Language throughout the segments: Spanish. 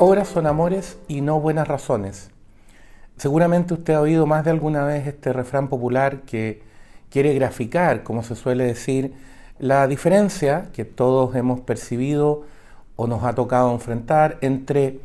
Obras son amores y no buenas razones. Seguramente usted ha oído más de alguna vez este refrán popular que quiere graficar, como se suele decir, la diferencia que todos hemos percibido o nos ha tocado enfrentar entre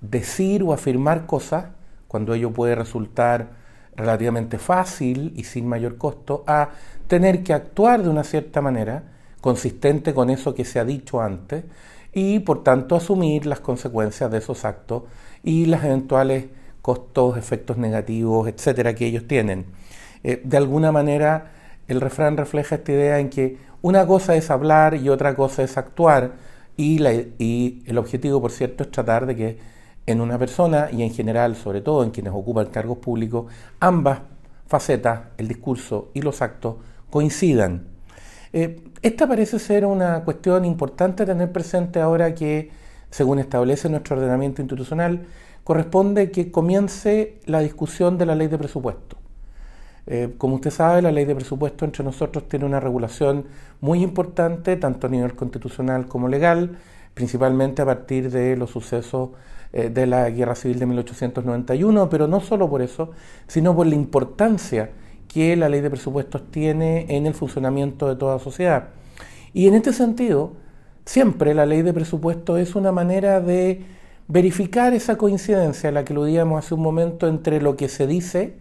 decir o afirmar cosas, cuando ello puede resultar relativamente fácil y sin mayor costo, a tener que actuar de una cierta manera, consistente con eso que se ha dicho antes, y por tanto asumir las consecuencias de esos actos y los eventuales costos, efectos negativos, etcétera, que ellos tienen. Eh, de alguna manera, el refrán refleja esta idea en que una cosa es hablar y otra cosa es actuar, y, y el objetivo, por cierto, es tratar de que en una persona y en general, sobre todo en quienes ocupan cargos públicos, ambas facetas, el discurso y los actos, coincidan. Eh, esta parece ser una cuestión importante tener presente ahora que, según establece nuestro ordenamiento institucional, corresponde que comience la discusión de la ley de presupuesto. Eh, como usted sabe, la ley de presupuesto entre nosotros tiene una regulación muy importante, tanto a nivel constitucional como legal, principalmente a partir de los sucesos eh, de la Guerra Civil de 1891, pero no solo por eso, sino por la importancia que la ley de presupuestos tiene en el funcionamiento de toda sociedad. Y en este sentido, siempre la ley de presupuestos es una manera de verificar esa coincidencia a la que aludíamos hace un momento entre lo que se dice,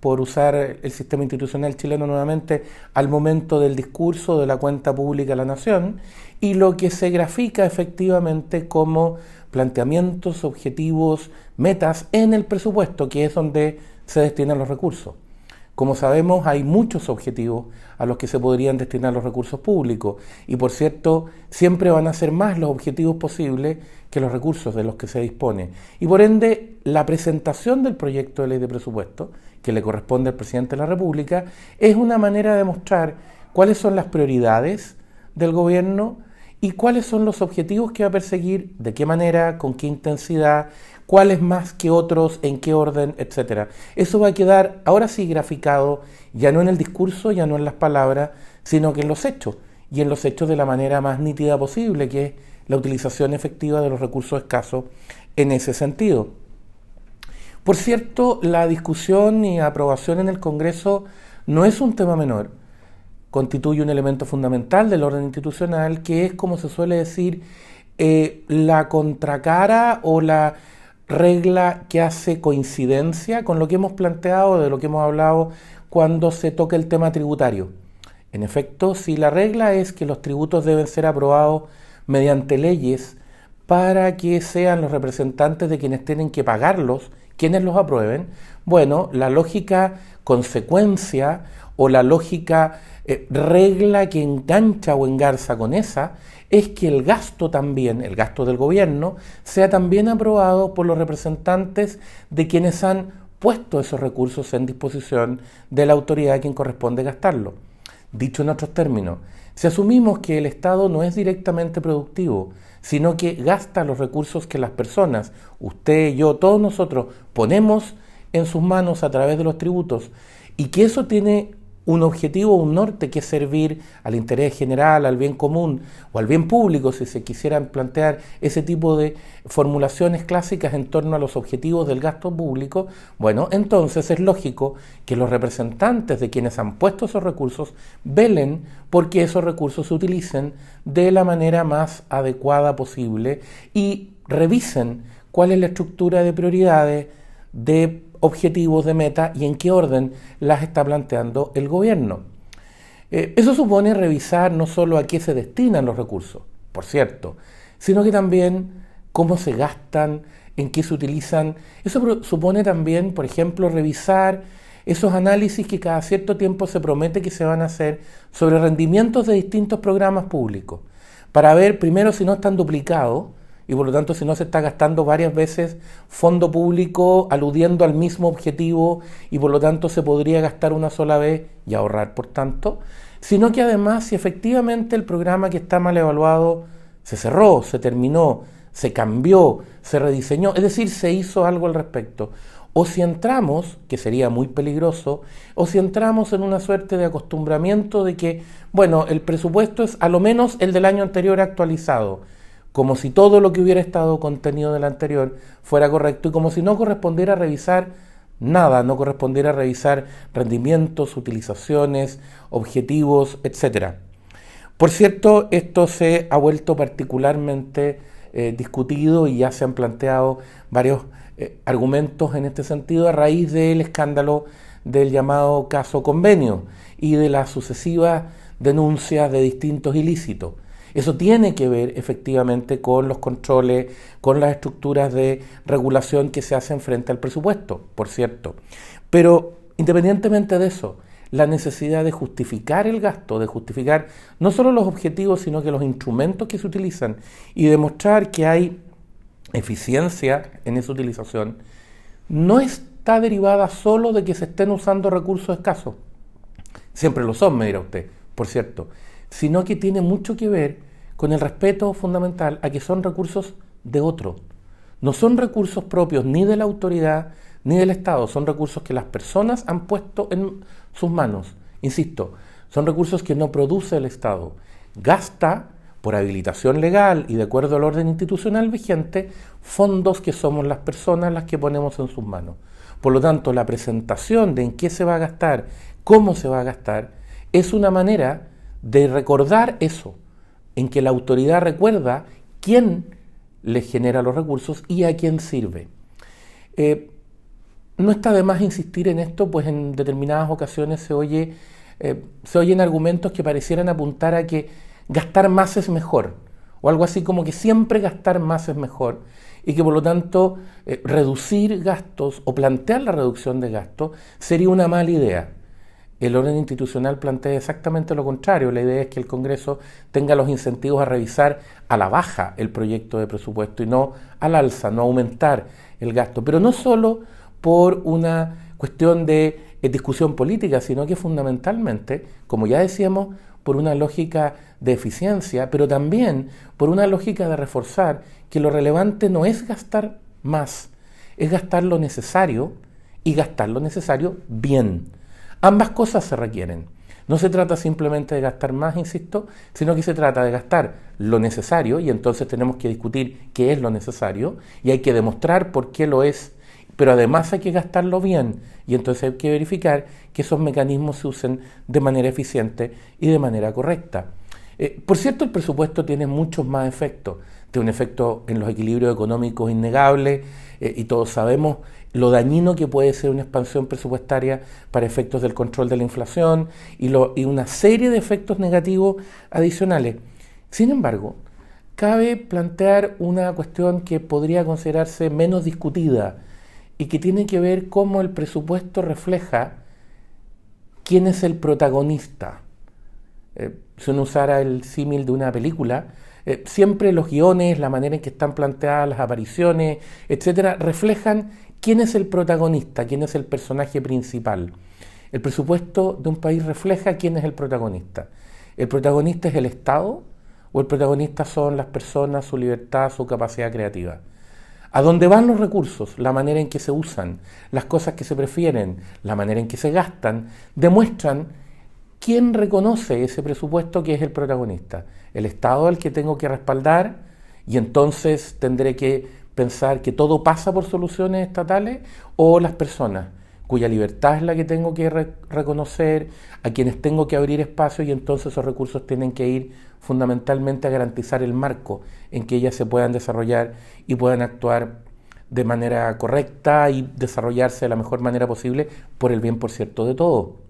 por usar el sistema institucional chileno nuevamente, al momento del discurso de la cuenta pública a la nación, y lo que se grafica efectivamente como planteamientos, objetivos, metas en el presupuesto, que es donde se destinan los recursos. Como sabemos, hay muchos objetivos a los que se podrían destinar los recursos públicos y, por cierto, siempre van a ser más los objetivos posibles que los recursos de los que se dispone. Y por ende, la presentación del proyecto de ley de presupuesto, que le corresponde al presidente de la República, es una manera de mostrar cuáles son las prioridades del gobierno y cuáles son los objetivos que va a perseguir, de qué manera, con qué intensidad cuáles más que otros, en qué orden, etcétera. Eso va a quedar ahora sí graficado, ya no en el discurso, ya no en las palabras, sino que en los hechos, y en los hechos de la manera más nítida posible, que es la utilización efectiva de los recursos escasos en ese sentido. Por cierto, la discusión y aprobación en el Congreso no es un tema menor, constituye un elemento fundamental del orden institucional, que es, como se suele decir, eh, la contracara o la regla que hace coincidencia con lo que hemos planteado, de lo que hemos hablado cuando se toca el tema tributario. En efecto, si la regla es que los tributos deben ser aprobados mediante leyes para que sean los representantes de quienes tienen que pagarlos quienes los aprueben, bueno, la lógica consecuencia o la lógica eh, regla que engancha o engarza con esa es que el gasto también, el gasto del gobierno, sea también aprobado por los representantes de quienes han puesto esos recursos en disposición de la autoridad a quien corresponde gastarlo. Dicho en otros términos, si asumimos que el Estado no es directamente productivo, sino que gasta los recursos que las personas, usted, yo, todos nosotros, ponemos en sus manos a través de los tributos, y que eso tiene un objetivo, un norte que es servir al interés general, al bien común o al bien público, si se quisieran plantear ese tipo de formulaciones clásicas en torno a los objetivos del gasto público, bueno, entonces es lógico que los representantes de quienes han puesto esos recursos velen porque esos recursos se utilicen de la manera más adecuada posible y revisen cuál es la estructura de prioridades de objetivos de meta y en qué orden las está planteando el gobierno. Eh, eso supone revisar no solo a qué se destinan los recursos, por cierto, sino que también cómo se gastan, en qué se utilizan. Eso supone también, por ejemplo, revisar esos análisis que cada cierto tiempo se promete que se van a hacer sobre rendimientos de distintos programas públicos, para ver primero si no están duplicados, y por lo tanto si no se está gastando varias veces fondo público aludiendo al mismo objetivo y por lo tanto se podría gastar una sola vez y ahorrar por tanto, sino que además si efectivamente el programa que está mal evaluado se cerró, se terminó, se cambió, se rediseñó, es decir, se hizo algo al respecto. O si entramos, que sería muy peligroso, o si entramos en una suerte de acostumbramiento de que, bueno, el presupuesto es a lo menos el del año anterior actualizado como si todo lo que hubiera estado contenido en el anterior fuera correcto y como si no correspondiera revisar nada, no correspondiera revisar rendimientos, utilizaciones, objetivos, etc. Por cierto, esto se ha vuelto particularmente eh, discutido y ya se han planteado varios eh, argumentos en este sentido a raíz del escándalo del llamado caso convenio y de las sucesivas denuncias de distintos ilícitos. Eso tiene que ver efectivamente con los controles, con las estructuras de regulación que se hacen frente al presupuesto, por cierto. Pero independientemente de eso, la necesidad de justificar el gasto, de justificar no solo los objetivos, sino que los instrumentos que se utilizan y demostrar que hay eficiencia en esa utilización, no está derivada solo de que se estén usando recursos escasos. Siempre lo son, me dirá usted, por cierto sino que tiene mucho que ver con el respeto fundamental a que son recursos de otro. No son recursos propios ni de la autoridad ni del Estado, son recursos que las personas han puesto en sus manos. Insisto, son recursos que no produce el Estado. Gasta, por habilitación legal y de acuerdo al orden institucional vigente, fondos que somos las personas las que ponemos en sus manos. Por lo tanto, la presentación de en qué se va a gastar, cómo se va a gastar, es una manera de recordar eso, en que la autoridad recuerda quién le genera los recursos y a quién sirve. Eh, no está de más insistir en esto, pues en determinadas ocasiones se, oye, eh, se oyen argumentos que parecieran apuntar a que gastar más es mejor, o algo así como que siempre gastar más es mejor, y que por lo tanto eh, reducir gastos o plantear la reducción de gastos sería una mala idea. El orden institucional plantea exactamente lo contrario. La idea es que el Congreso tenga los incentivos a revisar a la baja el proyecto de presupuesto y no al alza, no aumentar el gasto. Pero no solo por una cuestión de eh, discusión política, sino que fundamentalmente, como ya decíamos, por una lógica de eficiencia, pero también por una lógica de reforzar que lo relevante no es gastar más, es gastar lo necesario y gastar lo necesario bien. Ambas cosas se requieren. No se trata simplemente de gastar más, insisto, sino que se trata de gastar lo necesario y entonces tenemos que discutir qué es lo necesario y hay que demostrar por qué lo es, pero además hay que gastarlo bien y entonces hay que verificar que esos mecanismos se usen de manera eficiente y de manera correcta. Eh, por cierto, el presupuesto tiene muchos más efectos. Tiene un efecto en los equilibrios económicos innegable eh, y todos sabemos lo dañino que puede ser una expansión presupuestaria para efectos del control de la inflación y, una serie de efectos negativos adicionales. Sin embargo, cabe plantear una cuestión que podría considerarse menos discutida y que tiene que ver cómo el presupuesto refleja quién es el protagonista. Eh, si uno usara el símil de una película, eh, siempre los guiones, la manera en que están planteadas las apariciones, etcétera, reflejan quién es el protagonista, quién es el personaje principal. El presupuesto de un país refleja quién es el protagonista. ¿El protagonista es el Estado o el protagonista son las personas, su libertad, su capacidad creativa? A dónde van los recursos, la manera en que se usan, las cosas que se prefieren, la manera en que se gastan, demuestran quién reconoce ese presupuesto que es el protagonista. El Estado al que tengo que respaldar y entonces tendré que pensar que todo pasa por soluciones estatales o las personas cuya libertad es la que tengo que reconocer, a quienes tengo que abrir espacio y entonces esos recursos tienen que ir fundamentalmente a garantizar el marco en que ellas se puedan desarrollar y puedan actuar de manera correcta y desarrollarse de la mejor manera posible por el bien, por cierto, de todos.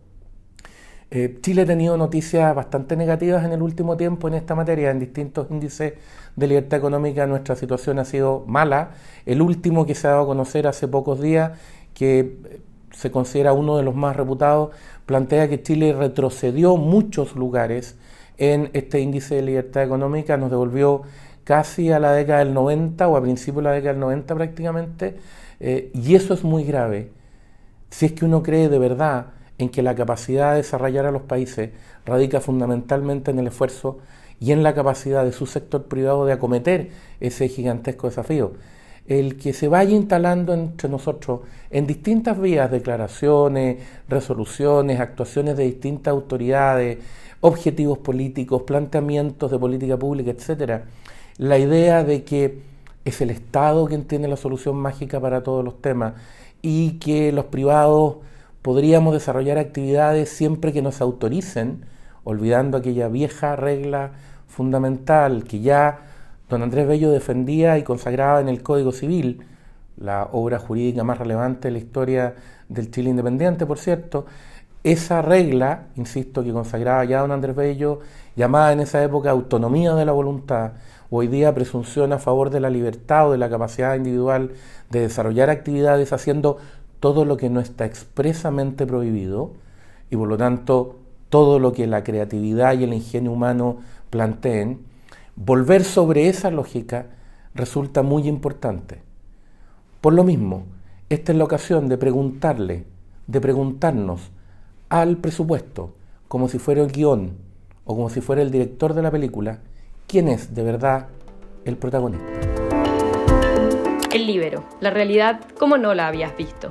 Eh, Chile ha tenido noticias bastante negativas en el último tiempo en esta materia, en distintos índices de libertad económica nuestra situación ha sido mala. El último que se ha dado a conocer hace pocos días, que eh, se considera uno de los más reputados, plantea que Chile retrocedió muchos lugares en este índice de libertad económica, nos devolvió casi a la década del 90 o a principios de la década del 90 prácticamente, eh, y eso es muy grave. Si es que uno cree de verdad en que la capacidad de desarrollar a los países radica fundamentalmente en el esfuerzo y en la capacidad de su sector privado de acometer ese gigantesco desafío. El que se vaya instalando entre nosotros en distintas vías, declaraciones, resoluciones, actuaciones de distintas autoridades, objetivos políticos, planteamientos de política pública, etcétera, la idea de que es el Estado quien tiene la solución mágica para todos los temas y que los privados podríamos desarrollar actividades siempre que nos autoricen, olvidando aquella vieja regla fundamental que ya don Andrés Bello defendía y consagraba en el Código Civil, la obra jurídica más relevante de la historia del Chile independiente, por cierto, esa regla, insisto, que consagraba ya don Andrés Bello, llamada en esa época autonomía de la voluntad, hoy día presunción a favor de la libertad o de la capacidad individual de desarrollar actividades haciendo todo lo que no está expresamente prohibido y por lo tanto todo lo que la creatividad y el ingenio humano planteen, volver sobre esa lógica resulta muy importante. Por lo mismo, esta es la ocasión de preguntarle, de preguntarnos al presupuesto, como si fuera el guion o como si fuera el director de la película, quién es de verdad el protagonista. El libero, la realidad como no la habías visto.